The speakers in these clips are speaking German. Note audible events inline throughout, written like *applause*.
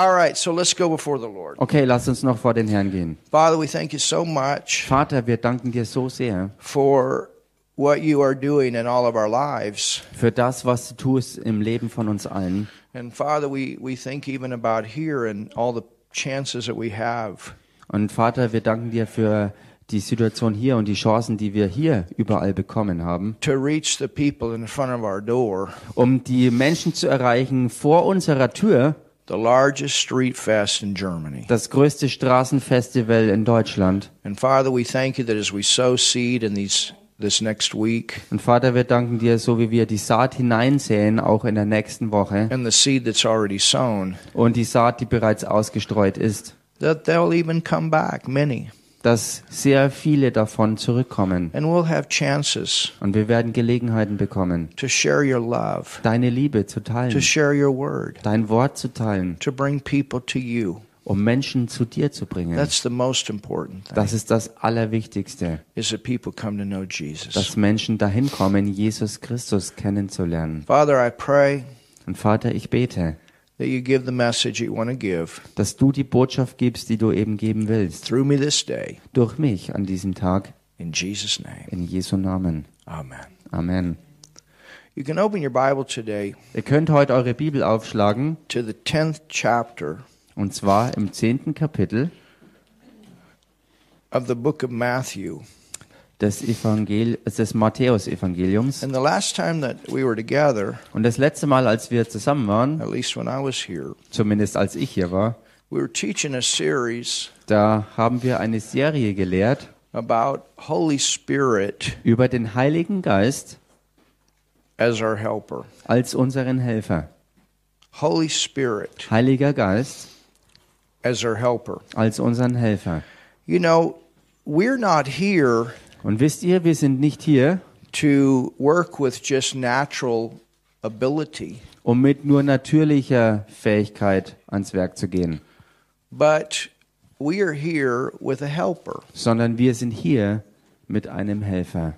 All right, so let's go before the Lord. Okay, lass uns noch vor den Herrn gehen. Father, we thank you so much Vater, wir danken dir so sehr for what you are doing in all of our lives. für das, was du tust im Leben von uns allen. And Father, we, we think even about here and all the chances that we have Und Vater, wir danken dir für die Situation hier und die Chancen, die wir hier überall bekommen haben, to reach the people in front of our door, um die Menschen zu erreichen vor unserer Tür, the largest street fest in Germany. das größte Straßenfestival in Deutschland. And Father, we thank you that as we sow seed in these this next week Und Vater, wir danken dir, so wie wir die Saat hineinsäen, auch in der nächsten Woche, and the seed that's already sown, und die Saat, die bereits ausgestreut ist, that they'll even come back, many. Dass sehr viele davon zurückkommen. And we'll have chances Und wir werden Gelegenheiten bekommen, to share your love, deine Liebe zu to teilen, share your word, dein Wort zu teilen, to bring people to you. um Menschen zu dir zu bringen. That's the most important thing. Das ist das Allerwichtigste, is that people come to know Jesus. dass Menschen dahin kommen, Jesus Christus kennenzulernen. Father, I pray Und Vater, ich bete, that you give the message you want to give dass du die Botschaft gibst, die du eben geben willst, through me this day. durch mich an diesem Tag, In Jesus' name. in Jesu Namen. Amen. Amen. You can open your Bible today Ihr könnt heute eure Bibel aufschlagen, to the 10th chapter und zwar im zehnten Kapitel of the book of Matthew. Des, Evangel des Matthäus-Evangeliums. And the last time that we were together, Und das letzte Mal, als wir zusammen waren, at least when I was here, zumindest als ich hier war, we were teaching a series da haben wir eine Serie gelehrt about Holy Spirit über den Heiligen Geist as our helper. als unseren Helfer. Holy Spirit Heiliger Geist as our helper. als unseren Helfer. You know, we're not here Und wisst ihr, wir sind nicht hier, to work with just natural ability, um mit nur natürlicher Fähigkeit ans Werk zu gehen, but we are here with a helper. sondern wir sind hier mit einem Helfer.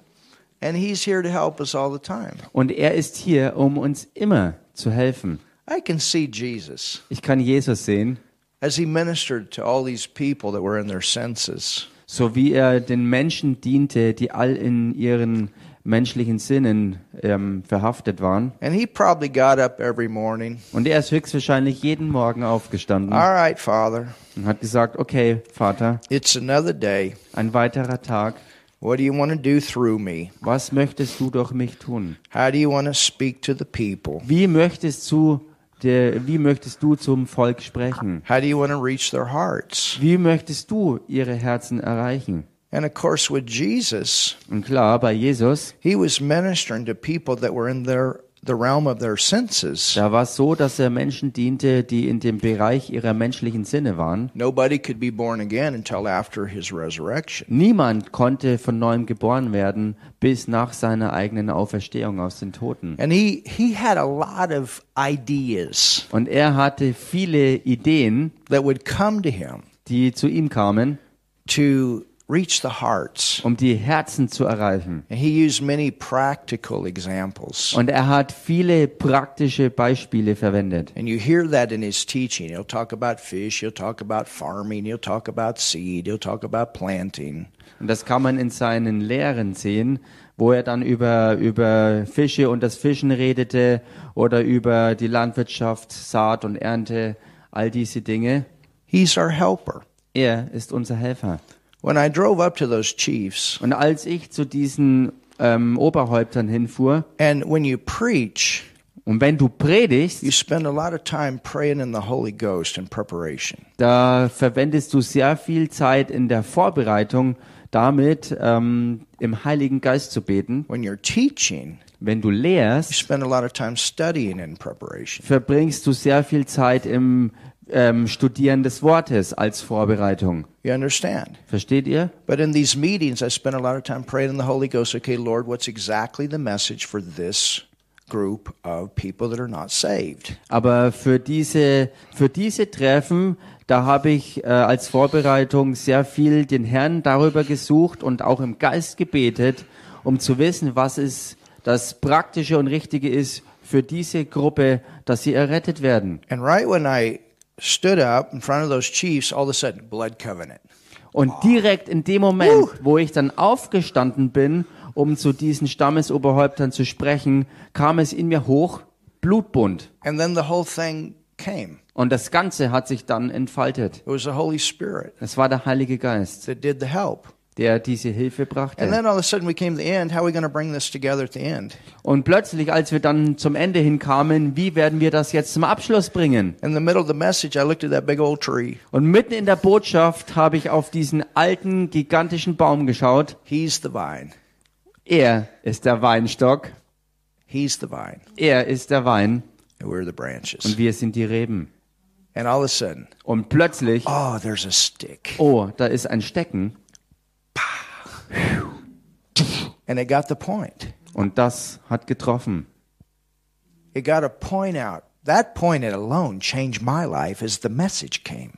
And he's here to help us all the time. Und er ist hier, um uns immer zu helfen. I can see Jesus Ich kann Jesus sehen, as he ministered to all these people that were in their senses. So wie er den Menschen diente, die all in ihren menschlichen Sinnen ähm, verhaftet waren. And he probably got up every morning. Und er ist höchstwahrscheinlich jeden Morgen aufgestanden All right, Father, und hat gesagt, okay, Vater, it's another day. ein weiterer Tag. What do you want to do through me? Was möchtest du durch mich tun? How do you want to speak to the people? Wie möchtest du, der, wie möchtest du zum Volk sprechen? How do you want to reach their hearts? Wie möchtest du ihre Herzen erreichen? And of course, with Jesus, Und klar, bei Jesus, he was ministering to people that were in their the realm of their senses. da war es so, dass er Menschen diente, die in dem Bereich ihrer menschlichen Sinne waren. Nobody could be born again until after his resurrection. Niemand konnte von neuem geboren werden bis nach seiner eigenen Auferstehung aus den Toten. And he he had a lot of ideas Und er hatte viele Ideen, that would come to him die zu ihm kamen, to reach the hearts. um die Herzen zu erreichen. And he used many practical examples. Und er hat viele praktische Beispiele verwendet. And you hear that in his teaching. He'll talk about fish, he'll talk about farming, he'll talk about seed, he'll talk about planting. Und das kann man in seinen Lehren sehen, wo er dann über, über Fische und das Fischen redete oder über die Landwirtschaft, Saat und Ernte, all diese Dinge. He's our helper. Er ist unser Helfer. When I drove up to those chiefs, Und als ich zu diesen ähm, Oberhäuptern hinfuhr, and when you preach, und wenn du predigst, you spend a lot of time praying in the Holy Ghost in preparation. da verwendest du sehr viel Zeit in der Vorbereitung damit, ähm, im Heiligen Geist zu beten. When you're teaching, Wenn du you lehrst, spend a lot of time studying in preparation. verbringst du sehr viel Zeit im ähm, Studieren des Wortes als Vorbereitung. You understand? Versteht ihr? But in these meetings, I spend a lot of time praying in the Holy Ghost. Okay, Lord, what's exactly the message for this group of people that are not saved? Aber für diese, für diese Treffen, da habe ich äh, als Vorbereitung sehr viel den Herrn darüber gesucht und auch im Geist gebetet, um zu wissen, was es das Praktische und Richtige ist für diese Gruppe, dass sie errettet werden. And right when I stood up in front of those chiefs, all of a sudden, blood covenant. Und direkt in dem Moment, wo ich dann aufgestanden bin, um zu diesen Stammesoberhäuptern zu sprechen, kam es in mir hoch, Blutbund. And then the whole thing came. Und das Ganze hat sich dann entfaltet. It was the Holy Spirit Es war der Heilige Geist, that did the help. Der diese Hilfe And brachte. then all of a sudden we came to the end. How are we going to bring this together at the end? Und plötzlich, als wir dann zum Ende hinkamen, wie werden wir das jetzt zum Abschluss bringen? In the middle of the message, I looked at that big old tree. Und mitten in der Botschaft habe ich auf diesen alten, gigantischen Baum geschaut. He's the vine. Er ist der Weinstock, He's the vine. er ist der Wein und wir sind die Reben. And all of a sudden, Und plötzlich, oh, there's a stick. oh, da ist ein Stecken And it got the point. und das hat getroffen. It got a point out. That point alone changed my life as the message came.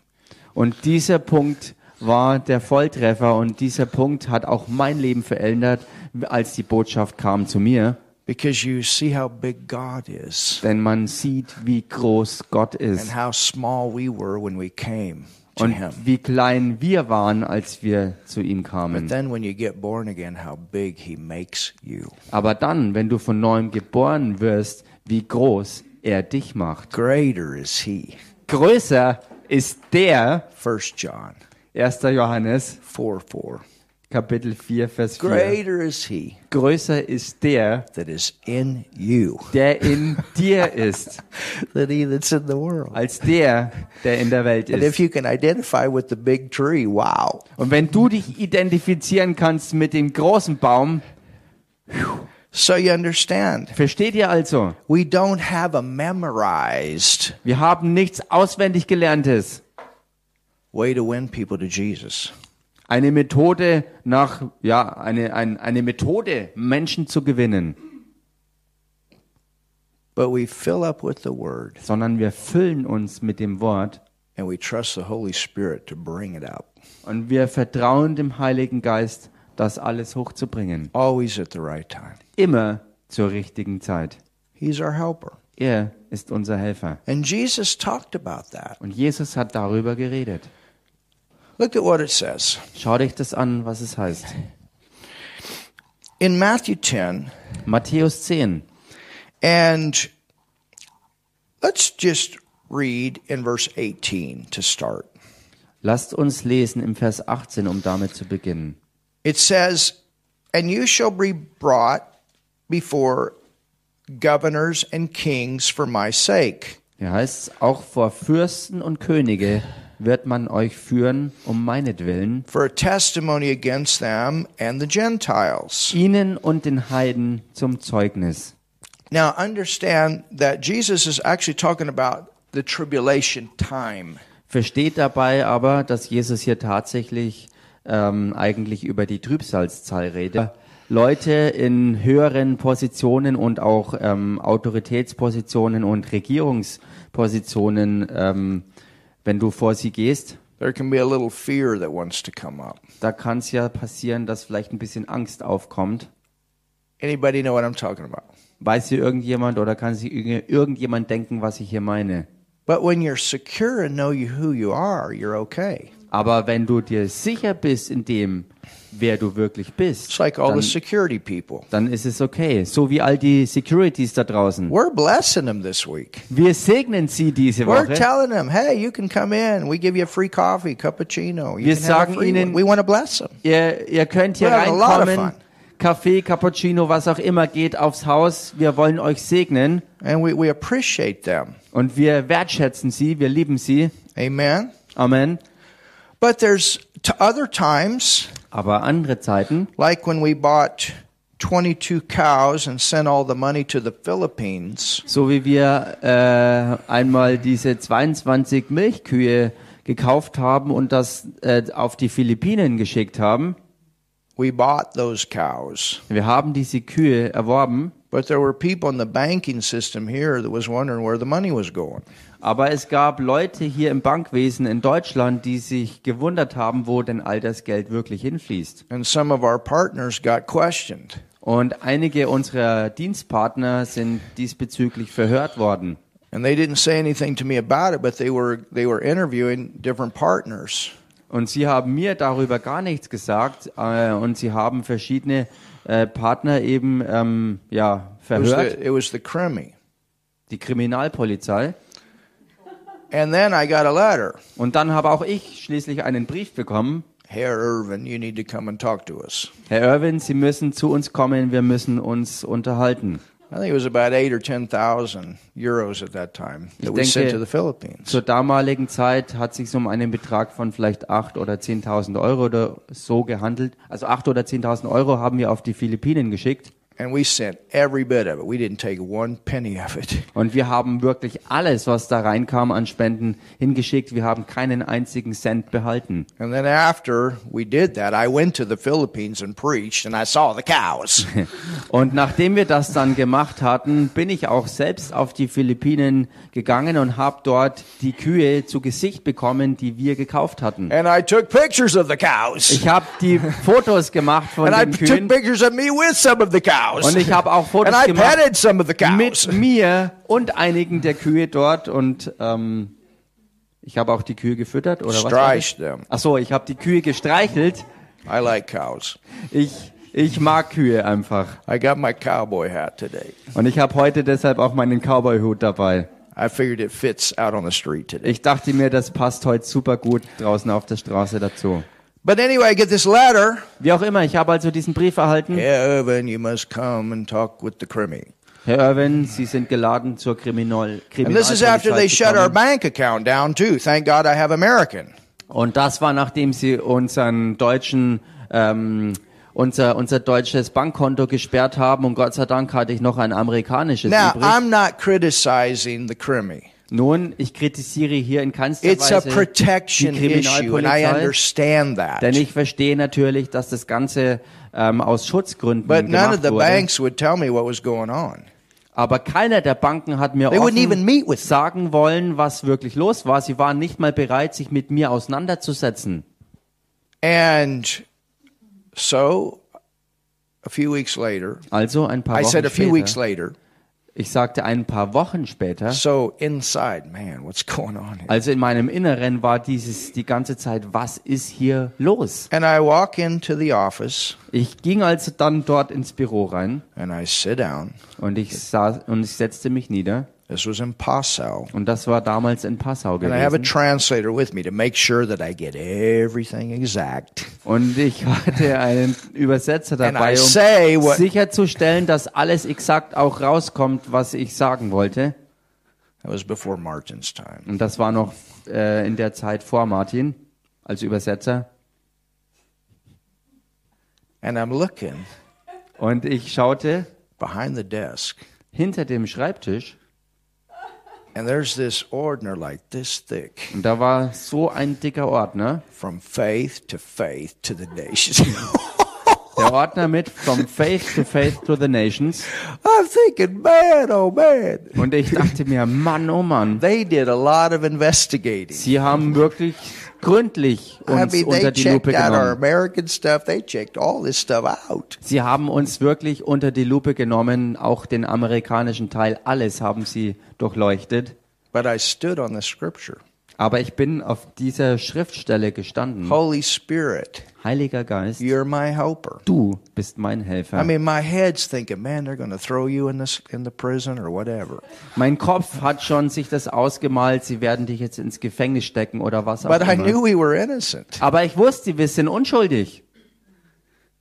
Und dieser Punkt war der Volltreffer und dieser Punkt hat auch mein Leben verändert, als die Botschaft kam zu mir. Because you see how big God is Denn man sieht, wie groß Gott and ist how small we were when we came und wie klein wir waren, als wir zu ihm kamen. then when you get born again, how big He makes you. Aber dann, wenn du von neuem geboren wirst, wie groß er dich macht. Greater is He. Größer ist der, 1 John 1. Johannes, 4 4. Kapitel 4, Vers 4. Greater is He Größer ist der, that is in you der in dir ist, *laughs* than He that's in the world. als der, der in der Welt And if ist. you can identify with the big tree, wow. Und wenn du dich identifizieren kannst mit dem großen Baum, So you understand, versteht ihr also, we don't have a memorized wir haben nichts auswendig gelerntes. way to win people to Jesus. Eine Methode nach, ja, eine, ein, eine Methode, Menschen zu gewinnen. But we fill up with the Word sondern wir füllen uns mit dem Wort and we trust the Holy Spirit to bring it out. und wir vertrauen dem Heiligen Geist, das alles hochzubringen. Always at the right time. Immer zur richtigen Zeit. He's our helper. Er ist unser Helfer. And Jesus talked about that. Und Jesus hat darüber geredet. Look at what it says. Schau dich das an, was es heißt. In Matthew 10, Matthäus 10. and let's just read in verse 18 to start. Lasst uns lesen im Vers 18, um damit zu beginnen. It says, And you shall be brought before governors and kings for my sake, Hier heißt es, auch vor Fürsten und Könige wird man euch führen, um meinetwillen, for a testimony against them and the Gentiles. ihnen und den Heiden zum Zeugnis. Now, understand that Jesus is actually talking about the tribulation time. Versteht dabei aber, dass Jesus hier tatsächlich ähm, eigentlich über die Trübsalzahl redet. Leute in höheren Positionen und auch ähm, Autoritätspositionen und Regierungspositionen, ähm, wenn du vor sie gehst, There can be a little fear that wants to come up. da kann es ja passieren, dass vielleicht ein bisschen Angst aufkommt. Anybody know what I'm talking about? Weiß hier irgendjemand oder kann sich irg- irgendjemand denken, was ich hier meine? But when you're secure and know who you are, you're okay. Aber wenn du dir sicher bist in dem, wer du wirklich bist, It's like all dann, the security people. dann ist es okay. So wie all die Securities da draußen. We're blessing them this week. Wir segnen sie diese We're Woche. telling them, hey, you can come in. We give you a free coffee, cappuccino. You Wir can have a sagen free ihnen- one. We want to bless them. Ihr, ihr könnt hier We're having a lot of reinkommen. Kaffee, Cappuccino, was auch immer geht aufs Haus. Wir wollen euch segnen And we, we appreciate them. und wir wertschätzen sie, wir lieben sie. Amen. Amen. But there's t- other times, Aber andere Zeiten, like when we bought 22 cows and sent all the money to the Philippines, so wie wir äh, einmal diese 22 Milchkühe gekauft haben und das äh, auf die Philippinen geschickt haben. we bought those cows. Wir haben diese Kühe erworben, But there were people in the banking system here that was wondering where the money was going. Aber es gab Leute hier im Bankwesen in Deutschland, die sich gewundert haben, wo denn all das Geld wirklich hinfließt. And some of our partners got questioned. Und einige unserer Dienstpartner sind diesbezüglich verhört worden. And they didn't say anything to me about it, but they were they were interviewing different partners. Und sie haben mir darüber gar nichts gesagt äh, und sie haben verschiedene äh, Partner eben ähm, ja, It was verhört, the, it was the Crimmy. die Kriminalpolizei. And then I got a letter. Und dann habe auch ich schließlich einen Brief bekommen. Herr Irvin, you need to come and talk to us. Herr Irwin, Sie müssen zu uns kommen, wir müssen uns unterhalten. I think it was about eight or ten thousand euros at that time that we denke- sent to the Philippines. Zur damaligen Zeit hat es sich um einen Betrag von vielleicht 8.000 oder 10.000 Euro oder so gehandelt. Also 8.000 oder 10.000 Euro haben wir auf die Philippinen geschickt. And we sent every bit of it. We didn't take one penny of it. Und wir haben wirklich alles, was da reinkam an Spenden, hingeschickt. Wir haben keinen einzigen Cent behalten. And then after we did that, I went to the Philippines and preached, and I saw the cows. *laughs* Und nachdem wir das dann gemacht hatten, bin ich auch selbst auf die Philippinen gegangen und habe dort die Kühe zu Gesicht bekommen, die wir gekauft hatten. and I took pictures of the cows. Ich habe die Fotos gemacht von And I den took Kühen pictures of me with some of the cows. Und ich habe auch Fotos and I gemacht petted some of the cows. mit mir und einigen der Kühe dort und ähm, ich habe auch die Kühe gefüttert oder was? das? Streiched them. Ach so, ich habe die Kühe gestreichelt. I like cows. Ich ich mag Kühe einfach I got my cowboy hat today. und ich habe heute deshalb auch meinen Cowboy-Hut dabei. I figured it fits out on the street today. Ich dachte mir, das passt heute super gut draußen auf der Straße dazu. But anyway, I get this letter. Wie auch immer, ich habe also diesen Brief erhalten. Yeah, Irvin, you must come and talk with the Crimmy. Herr Irwin, Sie sind geladen zur Kriminal And this is after they shut our bank account down too. Thank God I have American. Und das war, nachdem Sie unseren deutschen, ähm, unser, unser deutsches Bankkonto gesperrt haben. Und Gott sei Dank hatte ich noch ein amerikanisches Now, übrig. I'm not criticizing the Crimmy. Nun, ich kritisiere hier in keinster It's a Weise die protection issue, and I Kriminalpolizei. understand that. Denn ich verstehe natürlich, dass das Ganze ähm, aus Schutzgründen But none of gemacht the wurde. banks would tell me what was going on. Aber keiner der Banken hat mir They wouldn't even offen meet with me. sagen wollen, was wirklich los war. Sie waren nicht mal bereit, sich mit mir auseinanderzusetzen. And so, a few weeks later, Also ein paar I said Wochen a few weeks später. later, Ich sagte ein paar Wochen später. so inside, man, what's going on here? Also in meinem Inneren war dieses die ganze Zeit, was ist hier los? And I walk into the office Ich ging also dann dort ins Büro rein and I sit down. und ich saß und ich setzte mich nieder This was in Passau. und das war damals in Passau And I have a gewesen. translator with me to make sure that I get everything exact. Und ich hatte einen Übersetzer dabei, um sicherzustellen, dass alles exakt auch rauskommt, was ich sagen wollte. that was before Martin's time. Und das war noch äh, in der Zeit vor Martin als Übersetzer. And I'm looking Und ich schaute behind the desk, hinter dem Schreibtisch and there's this ordner like this thick und da war so ein dicker Ordner. from faith to faith to the nations. *laughs* Der Ordner mit From Faith to Faith to the Nations. I'm thinking, man, oh man. Und ich dachte mir, Mann, oh Mann, They did a lot of investigating. sie haben wirklich gründlich I uns mean, unter die Lupe genommen. Stuff. Sie haben uns wirklich unter die Lupe genommen, auch den amerikanischen Teil, alles haben sie durchleuchtet. But I stood on the scripture. Aber ich bin auf dieser Schriftstelle gestanden. Holy Spirit, Heiliger Geist, you're my helper. du bist mein Helfer. I mean, my head's thinking, man, they're going to throw you in this in the prison or whatever. Mein Kopf hat schon sich das ausgemalt, sie werden dich jetzt ins Gefängnis stecken oder was auch But I immer. knew we were innocent. Aber ich wusste, wir sind unschuldig.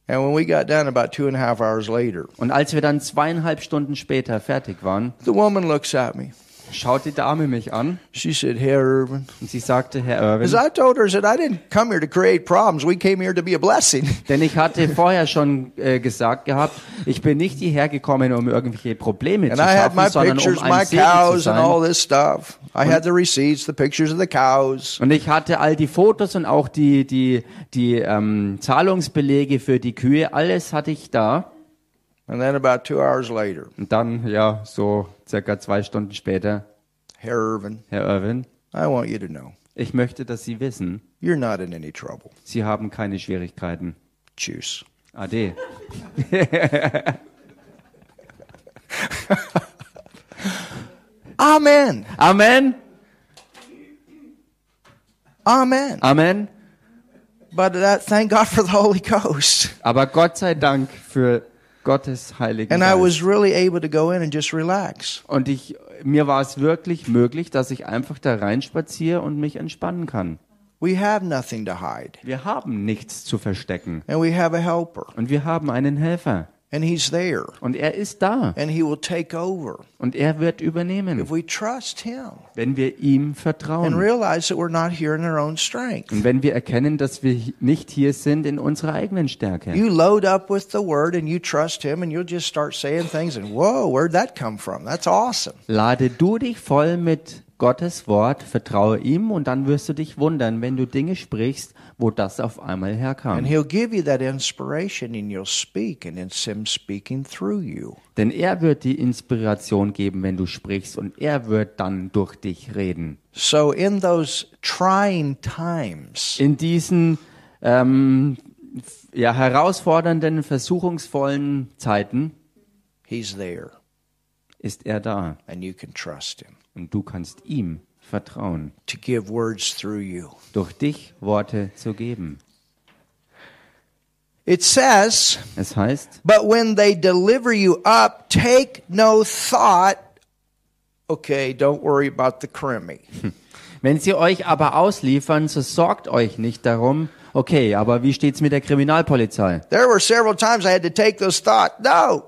And when we got done about two and a half hours later, Und als wir dann zweieinhalb Stunden später fertig waren, the woman looks at me. Schaut die Dame mich an She said, Herr Irvin. und sie sagte, Herr As Irwin, I told her, I said, I didn't come here to create problems. We came here to be a blessing. *laughs* denn ich hatte vorher schon äh, gesagt gehabt, ich bin nicht hierher gekommen, um irgendwelche Probleme And zu I had my schaffen, sondern pictures, um ein Segen zu cows, and all sein. this stuff. I had the receipts, the pictures of the cows. Und ich hatte all die Fotos und auch die, die, die ähm, Zahlungsbelege für die Kühe, alles hatte ich da. And then about two hours later, Und dann, ja, so circa zwei Stunden später, Herr Irvin, Herr Irwin, I want you to know ich möchte, dass Sie wissen, you're not in any trouble. Sie haben keine Schwierigkeiten. Juice. Ade. *laughs* Amen. Amen. Amen. Amen. But that, thank God for the Holy Ghost. Aber Gott sei Dank für Gottes Heiligen And I Geist. was really able to go in and just relax. Und ich, mir war es wirklich möglich, dass ich einfach da reinspaziere und mich entspannen kann. We have nothing to hide. Wir haben nichts zu verstecken. And we have a helper. Und wir haben einen Helfer. And he's there. Und er ist da. And he will take over Und er wird übernehmen, if we trust him wenn wir ihm and vertrauen. realize that we're not here in our own strength. Und wenn wir erkennen, dass wir nicht hier sind in unserer eigenen Stärke. You load up with the word and you trust him and you'll just start saying things and whoa, where'd that come from? That's awesome. Lade du dich voll mit Gottes Wort, vertraue ihm und dann wirst du dich wundern, wenn du Dinge sprichst, wo das auf einmal And herkam. he'll give you that inspiration and you'll speak and it's him speaking through you. Denn er wird die Inspiration geben, wenn du sprichst und er wird dann durch dich reden. So in those trying times, In diesen ähm, ja, herausfordernden, versuchungsvollen Zeiten he's there ist er da and you can trust him und du kannst ihm vertrauen, to give words through you. durch dich Worte zu geben. It says, Es heißt, But when they deliver you up, take no thought. Okay, don't worry about the Crimmy. *laughs* wenn sie euch aber ausliefern, so sorgt euch nicht darum. Okay, aber wie steht's mit der Kriminalpolizei? There were several times I had to take those thoughts. No,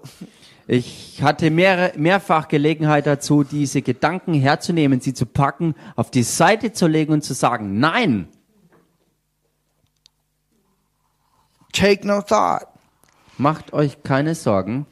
Ich hatte mehr, mehrfach Gelegenheit dazu, diese Gedanken herzunehmen, sie zu packen, auf die Seite zu legen und zu sagen, nein, take no thought. macht euch keine Sorgen,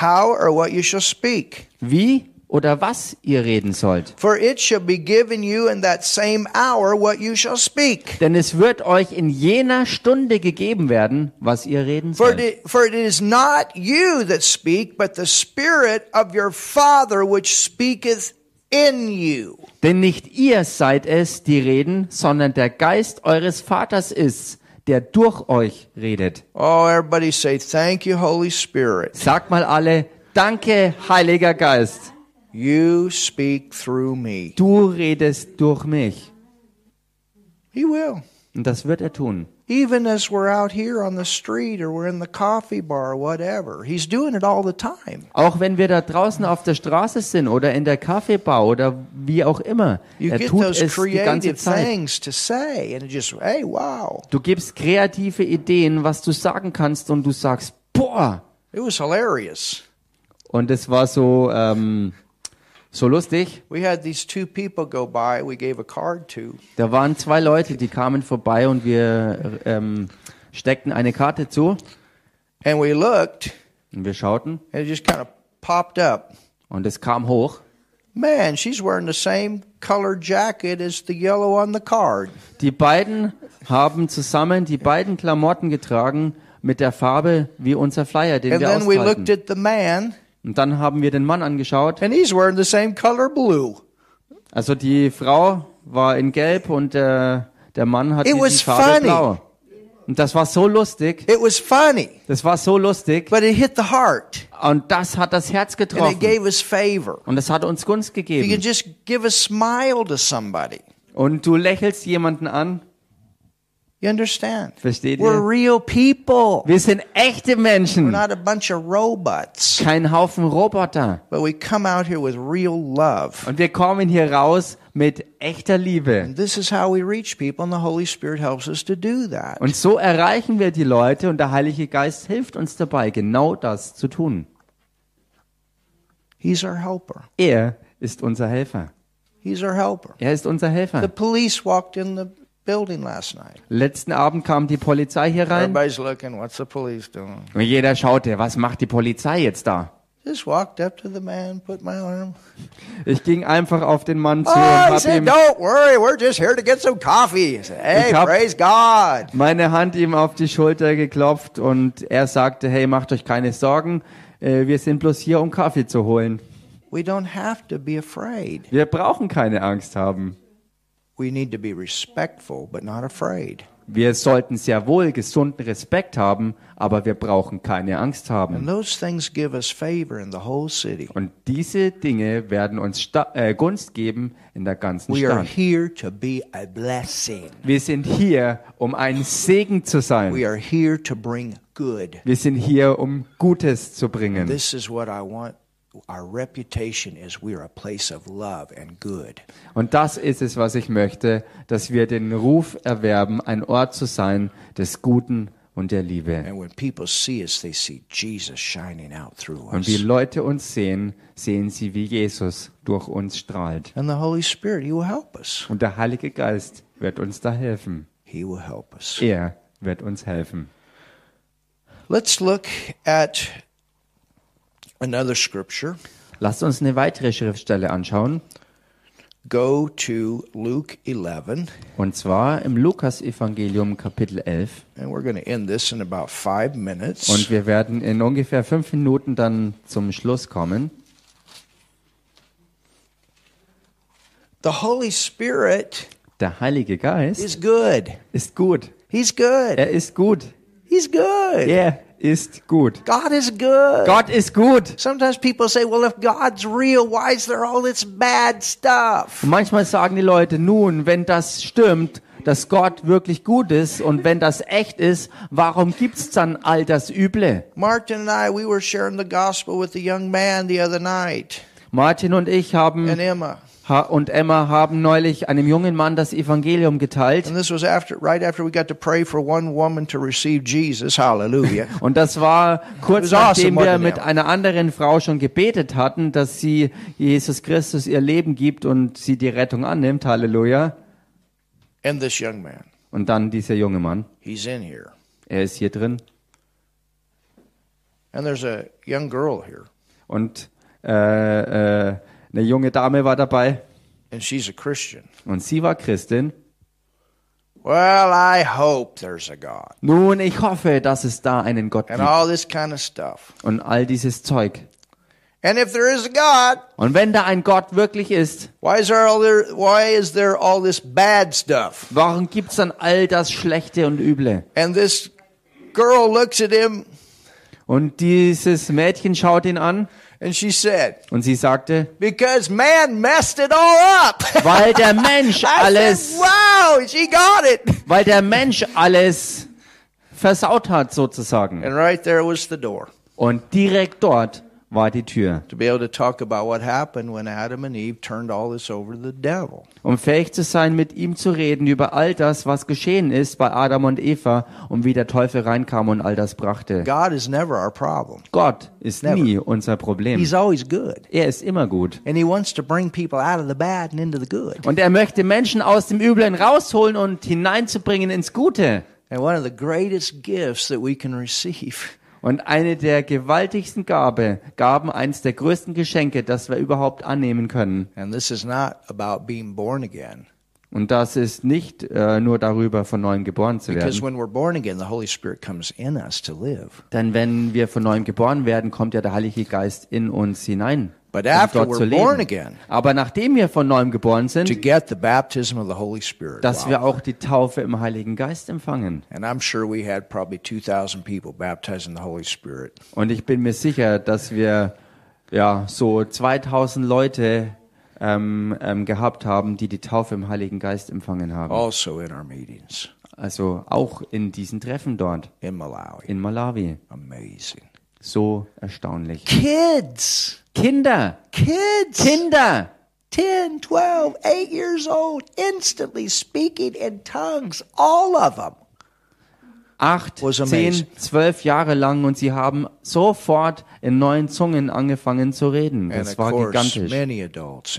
How or what you shall speak. wie oder was ihr reden sollt. For it shall be given you in that same hour what you shall speak. Denn es wird euch in jener Stunde gegeben werden, was ihr reden For sollt. it, for it is not you that speak, but the Spirit of your Father which speaketh in you. Denn nicht ihr seid es, die reden, sondern der Geist eures Vaters ist, der durch euch redet. Oh, everybody say, Thank you, Holy Spirit. Sagt mal alle, danke, Heiliger Geist. You speak through me. Du redest durch mich. He will. Und das wird er tun. Even as we're out here on the street or we're in the coffee bar or whatever, He's doing it all the time. Auch wenn wir da draußen auf der Straße sind oder in der Kaffeebar oder wie auch immer. You Er tut es die ganze creative Zeit. things to say, and it just, hey, wow. Du gibst kreative Ideen, was du sagen kannst und du sagst, boah. It was hilarious. Und es war so, ähm, so lustig. We had these two people go by, we gave a card to, Da waren zwei Leute, die kamen vorbei und wir ähm, steckten eine Karte zu and we looked, und wir schauten and it just kind of popped up. und es kam hoch. Man, she's wearing the same colored jacket as the yellow on the card. Die beiden haben zusammen die beiden Klamotten getragen mit der Farbe wie unser Flyer, den And wir then Und dann haben wir den Mann angeschaut. and he's wearing the same color blue. Also die Frau war in Gelb und der, der Mann hat It die Farbe funny. Blau. Und das war so lustig. It was funny, Das war so lustig. but it hit the heart, Und das hat das Herz and it getroffen. gave us favor. Und es hat uns Gunst You can gegeben. just give a smile to somebody. Und du lächelst jemanden an. You understand? Versteht We're ihr? real people. Wir sind echte We're Menschen. not a bunch of robots, Kein Haufen Roboter. but we come out here with real love. Und wir kommen hier raus mit echter Liebe. And this is how we reach people, and the Holy Spirit helps us to do that. Und so erreichen wir die Leute und der Heilige Geist hilft uns dabei, genau das zu tun. He's our helper. Er ist unser Helfer. He's our helper. Er ist unser The Helfer. police walked in the building last night. Letzten Abend kam die Polizei hier rein Everybody's looking, what's the police doing? und jeder schaute, was macht die Polizei jetzt da? Just walked up to the man, put my arm. Ich ging einfach auf den Mann zu Oh, und said, ihm don't worry, we're just here to get some coffee. Said, hey, hab- praise God. meine Hand ihm auf die Schulter geklopft und er sagte, hey, macht euch keine Sorgen, äh, wir sind bloß hier, um Kaffee zu holen. We don't have to be afraid. Wir brauchen keine Angst haben. We need to be respectful but not afraid. Wir sollten sehr wohl gesunden Respekt haben, aber wir brauchen keine Angst haben. And those things give us favor in the whole city. Und diese Dinge werden uns Sta äh, Gunst geben in der ganzen We are Stadt. here to be a blessing. Wir sind hier, um ein Segen zu sein. We are here to bring good. Wir sind hier, um Gutes zu bringen. This is what I want. Our reputation is we are a place of love and good. Und das ist es, was ich möchte, dass wir den Ruf erwerben, ein Ort zu sein des Guten und der Liebe. And when people see us, they see Jesus shining out through Und wie us. Leute uns sehen, sehen sie, wie Jesus durch uns strahlt. And the Holy Spirit, He will help us. Und der Heilige Geist wird uns da helfen. He will help us. Er wird uns helfen. Let's look at another scripture. Lasst uns eine weitere Schriftstelle anschauen. Go to Luke 11, Und zwar im Lukas-Evangelium Kapitel 11. and we're going to end this in about five minutes. Und wir werden in ungefähr fünf Minuten dann zum Schluss kommen. The Holy Spirit Der Heilige Geist is good. ist gut. He's good. Er ist gut. He's good. Er ist gut. God is good. Gott ist gut. Sometimes people say, well, if God's real, why is there all this bad stuff? Und manchmal sagen die Leute, nun, wenn das stimmt, dass Gott wirklich gut ist und wenn das echt ist, warum gibt's dann all das Üble? Martin and I, we were sharing the gospel with the young man the other night, Martin und ich haben and Emma. Und Emma haben neulich einem jungen Mann das Evangelium geteilt. And this was after, right after we got to pray for one woman to receive Jesus. Hallelujah. *laughs* Und das war kurz was awesome, nachdem wir mit einer anderen Frau schon gebetet hatten, dass sie Jesus Christus ihr Leben gibt und sie die Rettung annimmt. Halleluja. and this young man, Und dann dieser junge Mann. he's in here. Er ist hier drin. And there's a young girl here, Und äh, äh, eine junge Dame war dabei. and she's a Christian. Und sie war Christin. Well, I hope there's a God. Nun, ich hoffe, dass es da einen Gott And gibt. all this kind of stuff. Und all dieses Zeug. And if there is a God, Und wenn da ein Gott wirklich ist, why is there all there, why is there all this bad stuff? warum gibt's dann all das Schlechte und Üble? And this girl looks at him Und dieses Mädchen schaut ihn an and she said, und sie sagte, Because man messed it all up. weil der *laughs* Mensch alles, said, wow, she got it. weil der Mensch alles versaut hat sozusagen. And right there was the door Und direkt dort war die Tür. to be able to talk about what happened when Adam and Eve turned all this over to the devil. Um fähig zu sein, mit ihm zu reden über all das, was geschehen ist bei Adam und Eva und wie der Teufel reinkam und all das brachte. God is never our problem. Gott ist Never. nie unser Problem. He's always good. Er ist immer gut. And he wants to bring people out of the bad and into the good. Und er möchte Menschen aus dem Üblen rausholen und hineinzubringen ins Gute. And one of the greatest gifts that we can receive Und eine der gewaltigsten Gabe, Gaben, eins der größten Geschenke, das wir überhaupt annehmen können. And this is not about being born again. Und das ist nicht äh, nur darüber, von neuem geboren zu werden. Denn wenn wir von neuem geboren werden, kommt ja der Heilige Geist in uns hinein, But um after dort zu we're born leben. again, Aber nachdem wir von neuem geboren to sind, get the baptism of the Holy Spirit. dass Wow. wir auch die Taufe im Heiligen Geist empfangen. And I'm sure we had probably 2,000 people baptized in the Holy Spirit. Und ich bin mir sicher, dass wir ja so 2000 Leute ähm, ähm, gehabt haben, die die Taufe im Heiligen Geist empfangen haben. Also in our meetings Also auch in diesen Treffen dort in Malawi. in Malawi. Amazing. So erstaunlich. Kids, Kinder, kids, Kinder, 10, 12, 8 years old, instantly speaking in tongues, all of them. acht, zehn, zwölf Jahre lang und sie haben sofort in neuen Zungen angefangen zu reden. Das war gigantisch.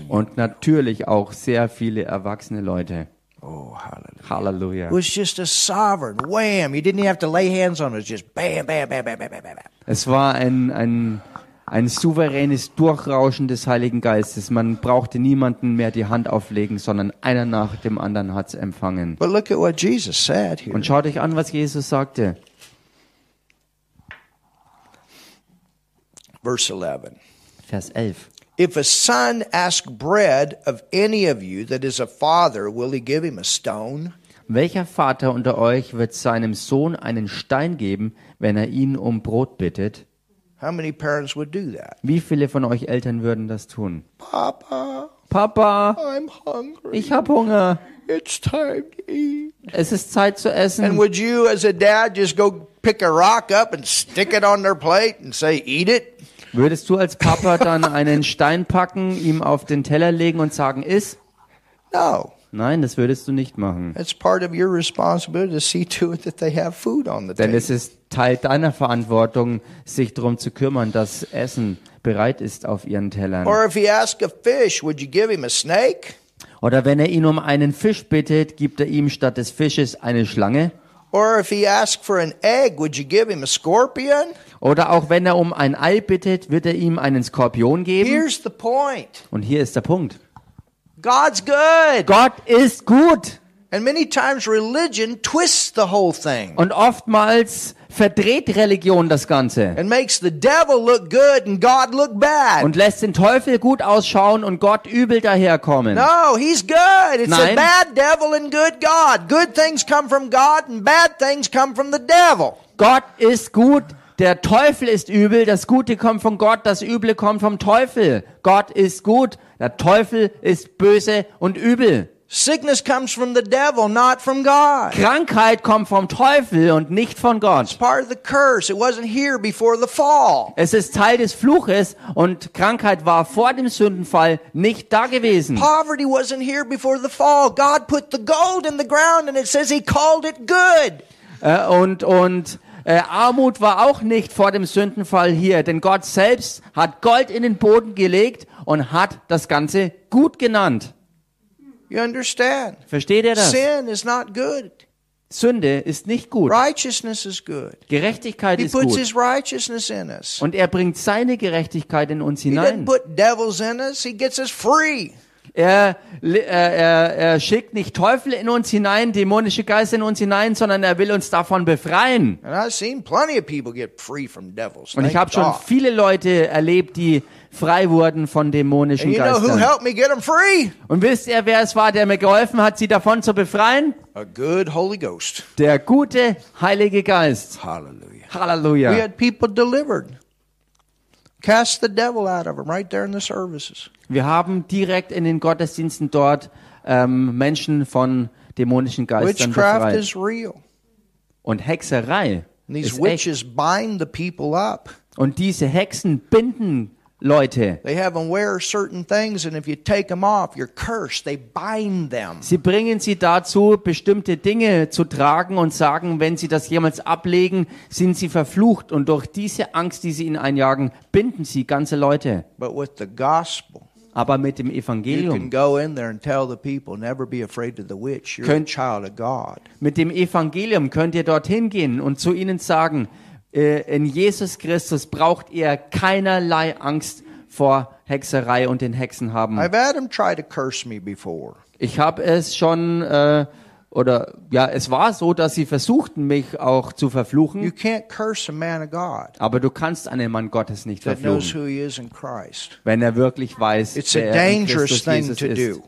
Und natürlich auch sehr viele erwachsene Leute. Oh, hallelujah. Halleluja. It was just a sovereign wham. You didn't have to lay hands on it. It just bam, bam, bam, bam, bam, bam, bam. Es war ein, ein, ein souveränes Durchrauschen des Heiligen Geistes. Man brauchte niemanden mehr die Hand auflegen, sondern einer nach dem anderen hat's empfangen. But look at what Jesus said here. Und schaut euch an, was Jesus sagte. Verse 11. Vers 11. If a son ask bread of any of you that is a father, will he give him a stone? Welcher Vater unter euch wird seinem Sohn einen Stein geben, wenn er ihn um Brot bittet? How many parents would do that? Wie viele von euch Eltern würden das tun? Papa, Papa, I'm hungry. ich hab Hunger. It's time to eat. Es ist Zeit zu essen. And would you, as a dad, just go pick a rock up and stick it on their plate and say, eat it? Würdest du als Papa dann einen Stein packen, ihm auf den Teller legen und sagen, iss? No. Nein, das würdest du nicht machen. It's part of your responsibility to see to it that they have food on the Denn es ist Teil deiner Verantwortung, sich darum zu kümmern, dass Essen bereit ist auf ihren Tellern. Or if he asks a fish, would you give him a snake? Oder wenn er ihn um einen Fisch bittet, gibt er ihm statt des Fisches eine Schlange. Or if he asks for an egg, would you give him a scorpion? Oder auch wenn er um ein Ei bittet, wird er ihm einen Skorpion geben. Here's the point Und hier ist der Punkt. God's good. Gott ist gut. And many times religion twists the whole thing Und oftmals verdreht Religion das Ganze and makes the devil look good and God look bad. und lässt den Teufel gut ausschauen und Gott übel daherkommen. No, he's good. It's a Nein. bad devil and good God. Good things come from God and bad things come from the devil. Gott ist gut, der Teufel ist übel, das Gute kommt von Gott, das Üble kommt vom Teufel. Gott ist gut, der Teufel ist böse und übel. Sickness comes from the devil, not from God. Krankheit kommt vom Teufel und nicht von Gott. Part of the curse. It wasn't here before the fall. Es ist Teil des Fluches und Krankheit war vor dem Sündenfall nicht da gewesen. Poverty wasn't here before the fall. God put the gold in the ground and it says he called it good. Äh, und und äh, Armut war auch nicht vor dem Sündenfall hier, denn Gott selbst hat Gold in den Boden gelegt und hat das Ganze gut genannt. You understand? Versteht ihr das? Sin is not good. Sünde ist nicht gut. Righteousness is good. Gerechtigkeit He ist puts gut. his righteousness in us. Und er bringt seine Gerechtigkeit in uns He hinein. put devils in us. He gets us free. Er, er, er, er schickt nicht Teufel in uns hinein, dämonische Geister in uns hinein, sondern er will uns davon befreien. Und ich habe schon viele Leute erlebt, die frei wurden von dämonischen Geistern. helped me get them free? Und wisst ihr, wer es war, der mir geholfen hat, sie davon zu befreien? Der gute Heilige Geist. Hallelujah. We Halleluja. Cast the devil out of them right there in the services. Wir haben direkt in den Gottesdiensten dort ähm, Menschen von dämonischen Geistern Witchcraft is real. Und Hexerei And these ist echt. witches bind the people up. Und diese Hexen binden Leute. They have them wear certain things, and if you take them off, you're cursed. They bind them. Sie bringen sie dazu, bestimmte Dinge zu tragen und sagen, wenn sie das jemals ablegen, sind sie verflucht. Und durch diese Angst, die sie ihnen einjagen, binden sie ganze Leute. But with the gospel, Aber mit dem you can Evangelium, go in there and tell the people, never be afraid of the witch. You're a Könnt- child of God. mit dem Evangelium könnt ihr dorthin gehen und zu ihnen sagen, in Jesus Christus braucht ihr keinerlei Angst vor Hexerei und den Hexen haben. Ich habe es schon, äh, oder ja, es war so, dass sie versuchten, mich auch zu You verfluchen. can't curse a man of God Aber du kannst einen Mann Gottes nicht verfluchen, who he is in Christ. wenn er wirklich weiß, It's a wer er in Christus Jesus ist.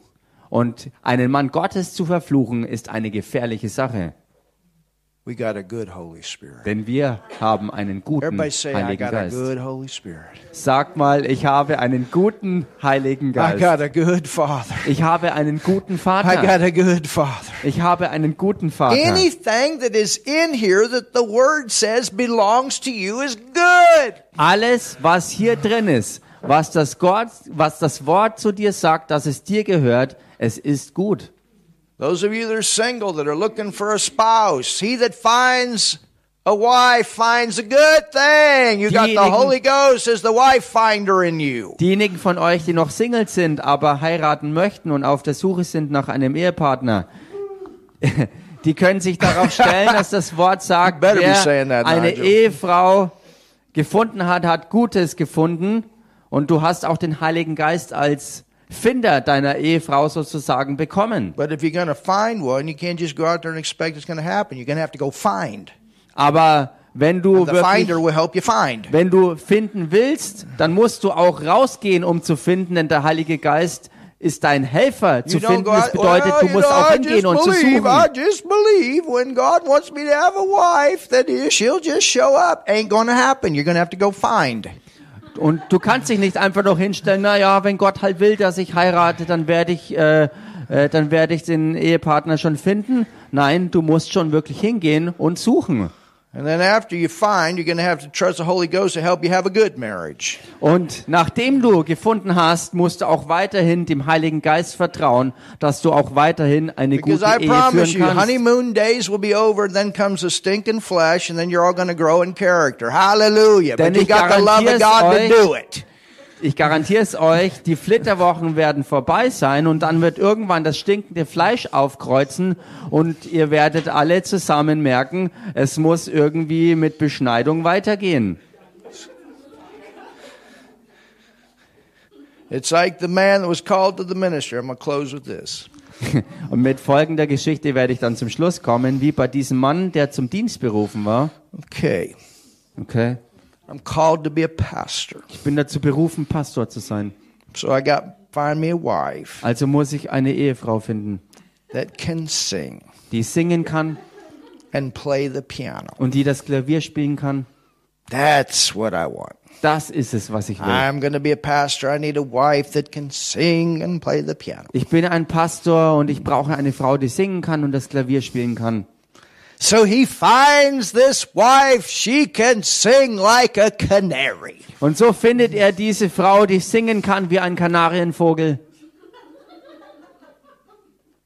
Und einen Mann Gottes zu verfluchen, ist eine gefährliche Sache. We got a good Holy Spirit. Denn wir haben einen guten Everybody say, I Heiligen got a Geist. good Holy Spirit. Sag mal, ich habe einen guten Heiligen I Geist. got a good Father. Ich habe einen guten I Vater. got a good Father. Ich habe einen guten Vater. Anything that is in here that the Word says belongs to you is good. Alles, was hier drin ist, was das, Gott, was das Wort zu dir sagt, dass es dir gehört, es ist gut. Those of you that are single that are looking for a spouse, he that finds a wife finds a good thing. You got the Diejenigen- Holy Ghost as the wife finder in you. Diejenigen von euch, die noch Singles sind, aber heiraten möchten und auf der Suche sind nach einem Ehepartner, *laughs* die können sich darauf *laughs* stellen, dass das Wort sagt, wer eine. Ehefrau gefunden hat, hat Gutes gefunden. Und du hast auch den Heiligen Geist als Finder deiner Ehefrau sozusagen bekommen. But if you're going to find one, you can't just go out there and expect it's going to happen. You're going to have to go find. Aber Wenn du wirklich. Wenn du finden willst, dann musst du auch rausgehen, um zu finden, denn der Heilige Geist ist dein Helfer zu finden. Das bedeutet, du musst auch hingehen just und zu suchen. Und du kannst dich nicht einfach noch hinstellen, na ja, wenn Gott halt will, dass ich heirate, dann werde ich, äh, äh, dann werde ich den Ehepartner schon finden. Nein, du musst schon wirklich hingehen und suchen. And then after you find, you're gonna have to trust the Holy Ghost to help you have a good marriage. Und nachdem du gefunden hast, musst du auch weiterhin dem Heiligen Geist vertrauen, dass du auch weiterhin eine Because gute I Ehe promise führen you, kannst. honeymoon days will be over, then comes the stinking flesh, and then you're all gonna grow in character. Hallelujah. Denn But you got the love of God euch, to do it. Ich garantiere es euch, die Flitterwochen werden vorbei sein und dann wird irgendwann das stinkende Fleisch aufkreuzen und ihr werdet alle zusammen merken, es muss irgendwie mit Beschneidung weitergehen. It's like the man that was called to the ministry. I'm gonna close with this. *laughs* Und mit folgender Geschichte werde ich dann zum Schluss kommen, wie bei diesem Mann, der zum Dienst berufen war. Okay. Okay. I'm called to be a pastor. Ich bin dazu berufen, Pastor zu sein. So I got find me a wife Also muss ich eine Ehefrau finden, that can sing die singen kann and play the piano. und die das Klavier spielen kann. That's what I want. Das ist es, was ich will. I'm going to be a pastor. I need a wife that can sing and play the piano. Ich bin ein Pastor und ich brauche eine Frau, die singen kann und das Klavier spielen kann. So he finds this wife. She can sing like a canary. Und so findet er diese Frau, die singen kann wie ein Kanarienvogel.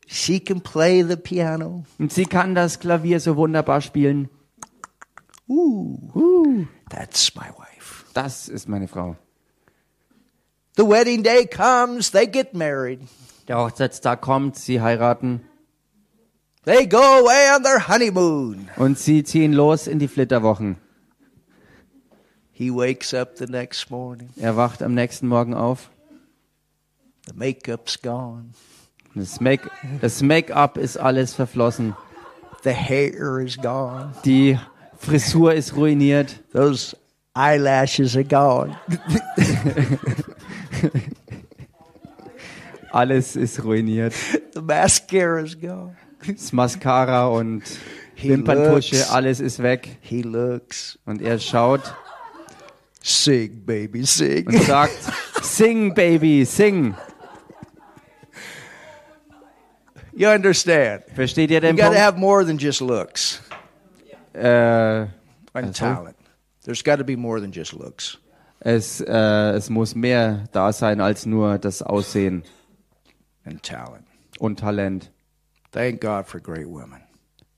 She can play the piano. Und sie kann das Klavier so wunderbar spielen. Ooh, that's my wife. Das ist meine Frau. The wedding day comes. They get married. Der Hochzeitstag kommt, sie heiraten They go away on their honeymoon. und sie ziehen los in die Flitterwochen. He wakes up the next morning. Er wacht am nächsten Morgen auf. The makeup's gone. Das Make- das Make-up ist alles verflossen. The hair is gone. Die Frisur ist ruiniert. Those eyelashes are gone. *laughs* Alles ist ruiniert. The mascara's gone. Das Mascara und He Wimperntusche, looks- alles ist weg. He looks. Und er schaut Sing, baby, sing. und sagt, sing, Baby, sing. You understand? Versteht ihr You den got to Punkt? have more than just looks Äh, and Also? talent. There's got to be more than just looks. es, äh, es muss mehr da sein als nur das Aussehen and talent. und Talent. Thank God for great women.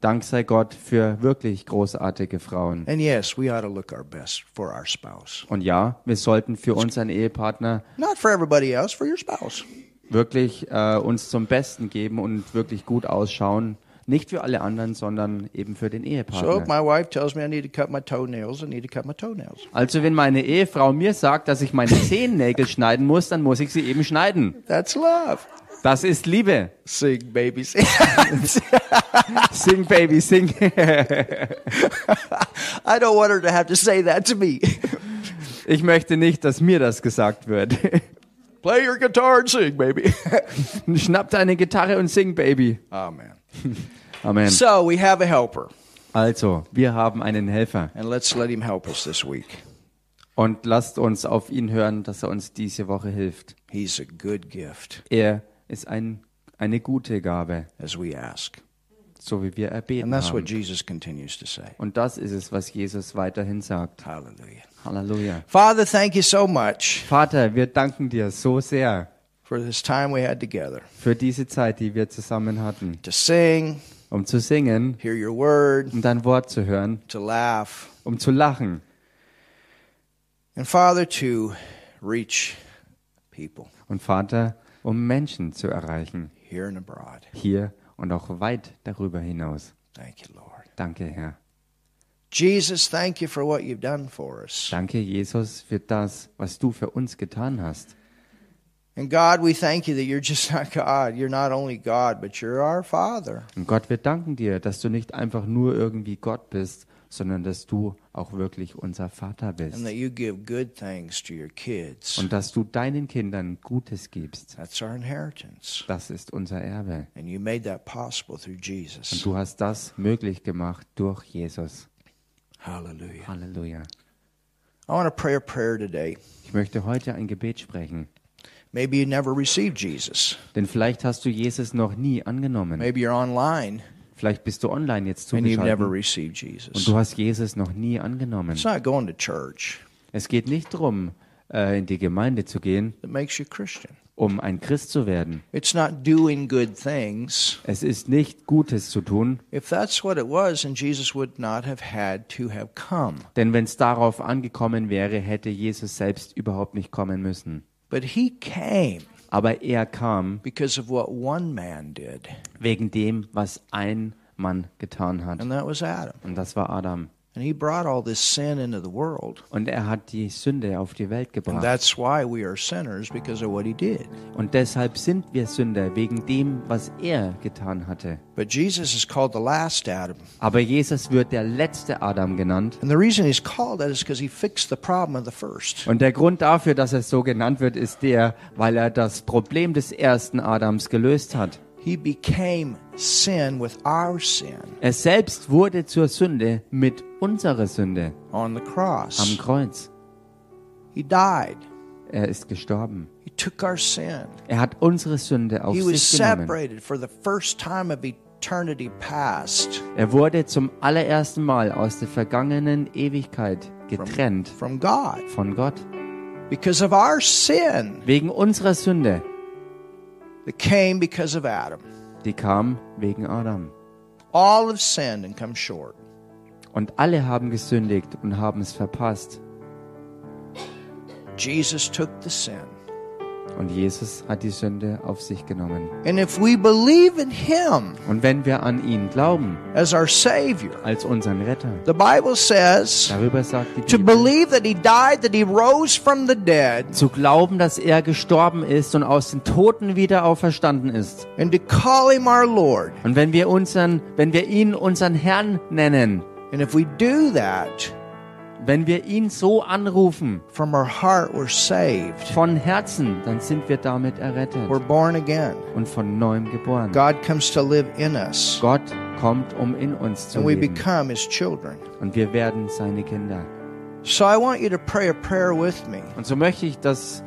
Dank sei Gott für wirklich großartige Frauen. And yes, we ought to look our best for our spouse. Und ja, wir sollten für unseren Ehepartner Not for everybody else, for your spouse. wirklich äh, uns zum Besten geben und wirklich gut ausschauen. Nicht für alle anderen, sondern eben für den So if Ehepartner. my wife tells me I need to cut my toenails, I need to cut my toenails. Also wenn meine Ehefrau mir sagt, dass ich meine Zehennägel *laughs* schneiden muss, dann muss ich sie eben schneiden. That's love. Das ist Liebe. Sing, baby, sing. *laughs* Sing, Baby, sing. I don't want her to have to say that to me. Ich möchte nicht, dass mir das gesagt wird. Play your guitar and sing, baby. Schnapp deine Gitarre und sing, Baby. Amen. Amen. So we have a helper, Also, wir haben einen Helfer. and let's let him help us this week. Und lasst uns auf ihn hören, dass er uns diese Woche hilft. He's a good gift Er ist ein, eine gute Gabe, as we ask. so wie wir And erbeten that's what haben. Jesus continues to say. Und das ist es, was Jesus weiterhin sagt. Hallelujah. Halleluja. Father, thank you so much Vater, wir danken dir so sehr for this time we had together für diese Zeit, die wir zusammen hatten, to sing, um zu singen, hear your word, um dein Wort zu hören, to laugh, um zu lachen and Father, to reach people und Vater, um Menschen zu erreichen, hier und auch weit darüber hinaus. Thank you, Lord. Danke, Herr. Jesus, thank you for what you've done for us. Danke, Jesus, für das, was du für uns getan hast. And God, we thank you that you're just *laughs* not God. You're not only God, but you're our Father. Und Gott, wir danken dir, dass du nicht einfach nur irgendwie Gott bist, sondern dass du auch wirklich unser Vater and bist. that you give good things to your kids. Und dass du deinen Kindern Gutes gibst. That's our inheritance. Das ist unser Erbe. And you made that possible through Und Jesus. du hast das möglich gemacht durch Jesus. Hallelujah. Halleluja. I want to pray a prayer today. Ich möchte heute ein Gebet sprechen. Maybe you never received Jesus. Denn vielleicht hast du Jesus noch nie angenommen. Maybe you're online Vielleicht bist du online jetzt and you've never zugeschaltet und du hast Jesus noch nie angenommen. It's not going to church Es geht nicht darum, äh, in die Gemeinde zu gehen, that makes you Christian. um ein Christ zu werden. It's not doing good things. Es ist nicht Gutes zu tun, If that's what it was, then Jesus would not have had to have come. denn wenn es darauf angekommen wäre, hätte Jesus selbst überhaupt nicht kommen müssen. But he came Aber er kam because of what one man did, wegen dem, was ein Mann getan hat. and that was Adam. Und das war Adam. And he brought all this sin into the world. Und er hat die Sünde auf die Welt And gebracht. that's why we are sinners because of what he did. Und deshalb sind wir Sünder, wegen dem, was er getan hatte. But Jesus is called the last Adam. Aber Jesus wird der letzte Adam genannt. And the reason he's called that is because he fixed the problem of the first. Und der Grund dafür, dass er so genannt wird, ist der, weil er das Problem des ersten Adams gelöst hat. He became sin with our sin Er selbst wurde zur Sünde mit unserer Sünde on the am cross. Kreuz. He died. Er ist gestorben. He took our sin. Er hat unsere Sünde auf He was sich genommen. separated for the first time of eternity past Er wurde zum allerersten Mal aus der vergangenen Ewigkeit getrennt from God von Gott. because of our sin Wegen unserer Sünde, that came because of Adam. die kam wegen Adam. All have sinned and come short. Und alle haben gesündigt und haben es verpasst. Jesus took the sin. Und Jesus hat die Sünde auf sich genommen. And if we believe in him Und wenn wir an ihn glauben, as our Savior, als unseren Retter, the Bible says darüber sagt die to Bibel, believe that he died, that he rose from the dead, zu glauben, dass er gestorben ist und aus den Toten wieder auferstanden ist. and to call him our Lord. Und wenn wir unseren, wenn wir ihn unseren Herrn nennen, And if we do that wenn wir ihn so anrufen, from our heart, we're saved. von Herzen, dann sind wir damit errettet We're born again. und von neuem geboren. God comes to live in us, Gott kommt, um in uns zu and we leben. become his children. Und wir werden seine Kinder. So I want you to pray a prayer with me. Und so möchte ich, dass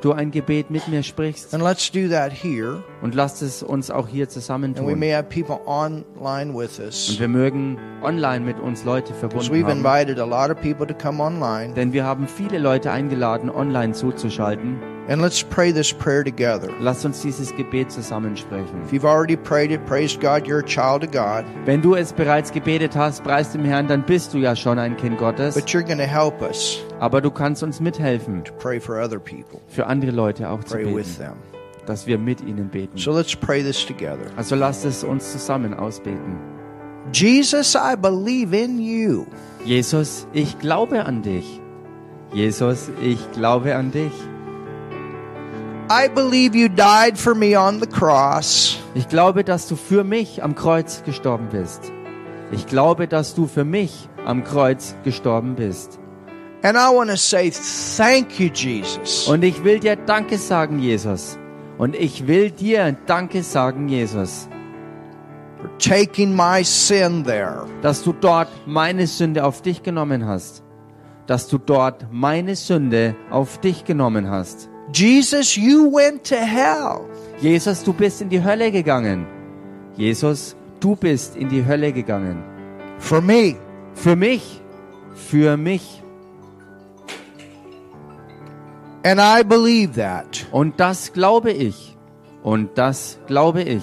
du ein Gebet mit mir sprichst. And let's do that here. Und lasst es uns auch hier And we zusammentun. may have people online with Und us. wir mögen online mit uns Leute verbunden we've haben. invited a lot of people to come online. Denn wir haben viele Leute eingeladen, online zuzuschalten. And let's pray this prayer together. Lasst uns dieses Gebet zusammensprechen. If you've already prayed it, praise God, you're a child of God. Wenn du es bereits gebetet hast, preis dem Herrn, dann bist du ja schon ein Kind Gottes. But you're going to help us Aber du kannst uns mithelfen, to pray for other people. für andere Leute auch zu Pray with beten, them. dass wir mit ihnen beten. So let's pray this together. Also lasst es uns zusammen ausbeten. Jesus, I believe in you. Jesus, ich glaube an dich. Jesus, ich glaube an dich. I believe you died for me on the cross. Ich glaube, dass du für mich am Kreuz gestorben bist. Ich glaube, dass du für mich am Kreuz gestorben bist. And I want to say thank you, Jesus. Und ich will dir Danke sagen, Jesus. Und ich will dir Danke sagen, Jesus, for taking my sin there. dass du dort meine Sünde auf dich genommen hast. Dass du dort meine Sünde auf dich genommen hast. Jesus, you went to hell. Jesus, du bist in die Hölle gegangen. Jesus, du bist in die Hölle gegangen. For me. Für mich. Für mich. And I believe that. Und das glaube ich. Und das glaube ich.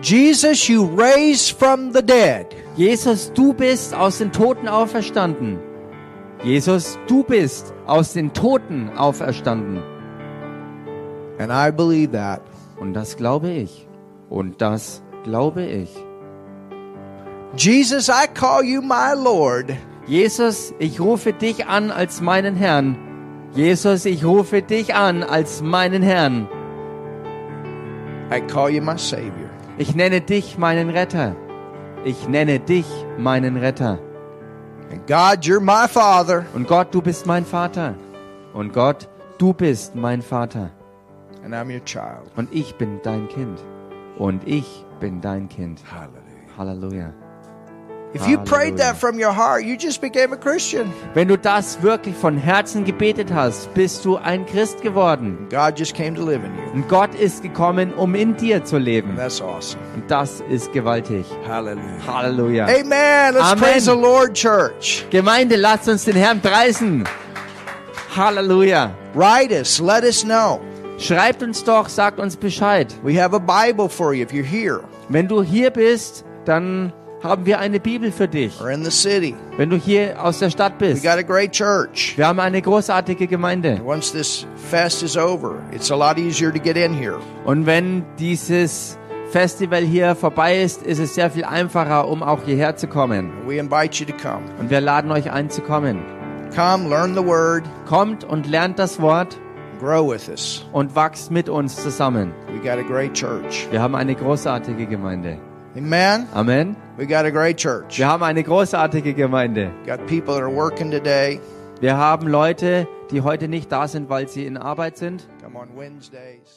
Jesus, you raised from the dead. Jesus, du bist aus den Toten auferstanden. Jesus, du bist aus den Toten auferstanden. And I believe that. Und das glaube ich. Und das glaube ich. Jesus, I call you my Lord. Jesus, ich rufe dich an als meinen Herrn. Jesus, ich rufe dich an als meinen Herrn. I call you my Savior. Ich nenne dich meinen Retter. ich nenne dich meinen Retter. And God, you're my Father, Und Gott, du bist mein Vater. Und Gott, du bist mein Vater. and I'm your child. Und ich bin dein Kind. Und ich bin dein Kind. Hallelujah. Halleluja. Heart, you just became a Christian. Wenn du das wirklich von Herzen gebetet hast, bist du ein Christ geworden. God just came to live in you. Und Gott ist gekommen, um in dir zu leben. That's awesome. Und das ist gewaltig. Hallelujah. Halleluja. Amen. Let's Amen. praise the Lord, church. Gemeinde, lasst uns den Herrn preisen. Halleluja. Write us. Let us know. Schreibt uns doch, sagt uns Bescheid. We have a Bible for you if you're here Wenn du hier bist, dann haben wir eine Bibel für dich. or in the city. Wenn du hier aus der Stadt We bist. got a great church. Wir haben eine großartige Gemeinde. Und wenn dieses Festival hier vorbei ist, ist es sehr viel einfacher, um auch hierher zu kommen. Und wir laden euch ein zu kommen. Come, learn the word, Kommt und lernt das Wort grow with us. und wachst mit uns zusammen. We got a great church. Wir haben eine großartige Gemeinde. Amen. Amen. We got a great church. Wir haben eine großartige Gemeinde. Got people that are working today. Wir haben Leute, die heute nicht da sind, weil sie in Arbeit sind. Come on Wednesdays.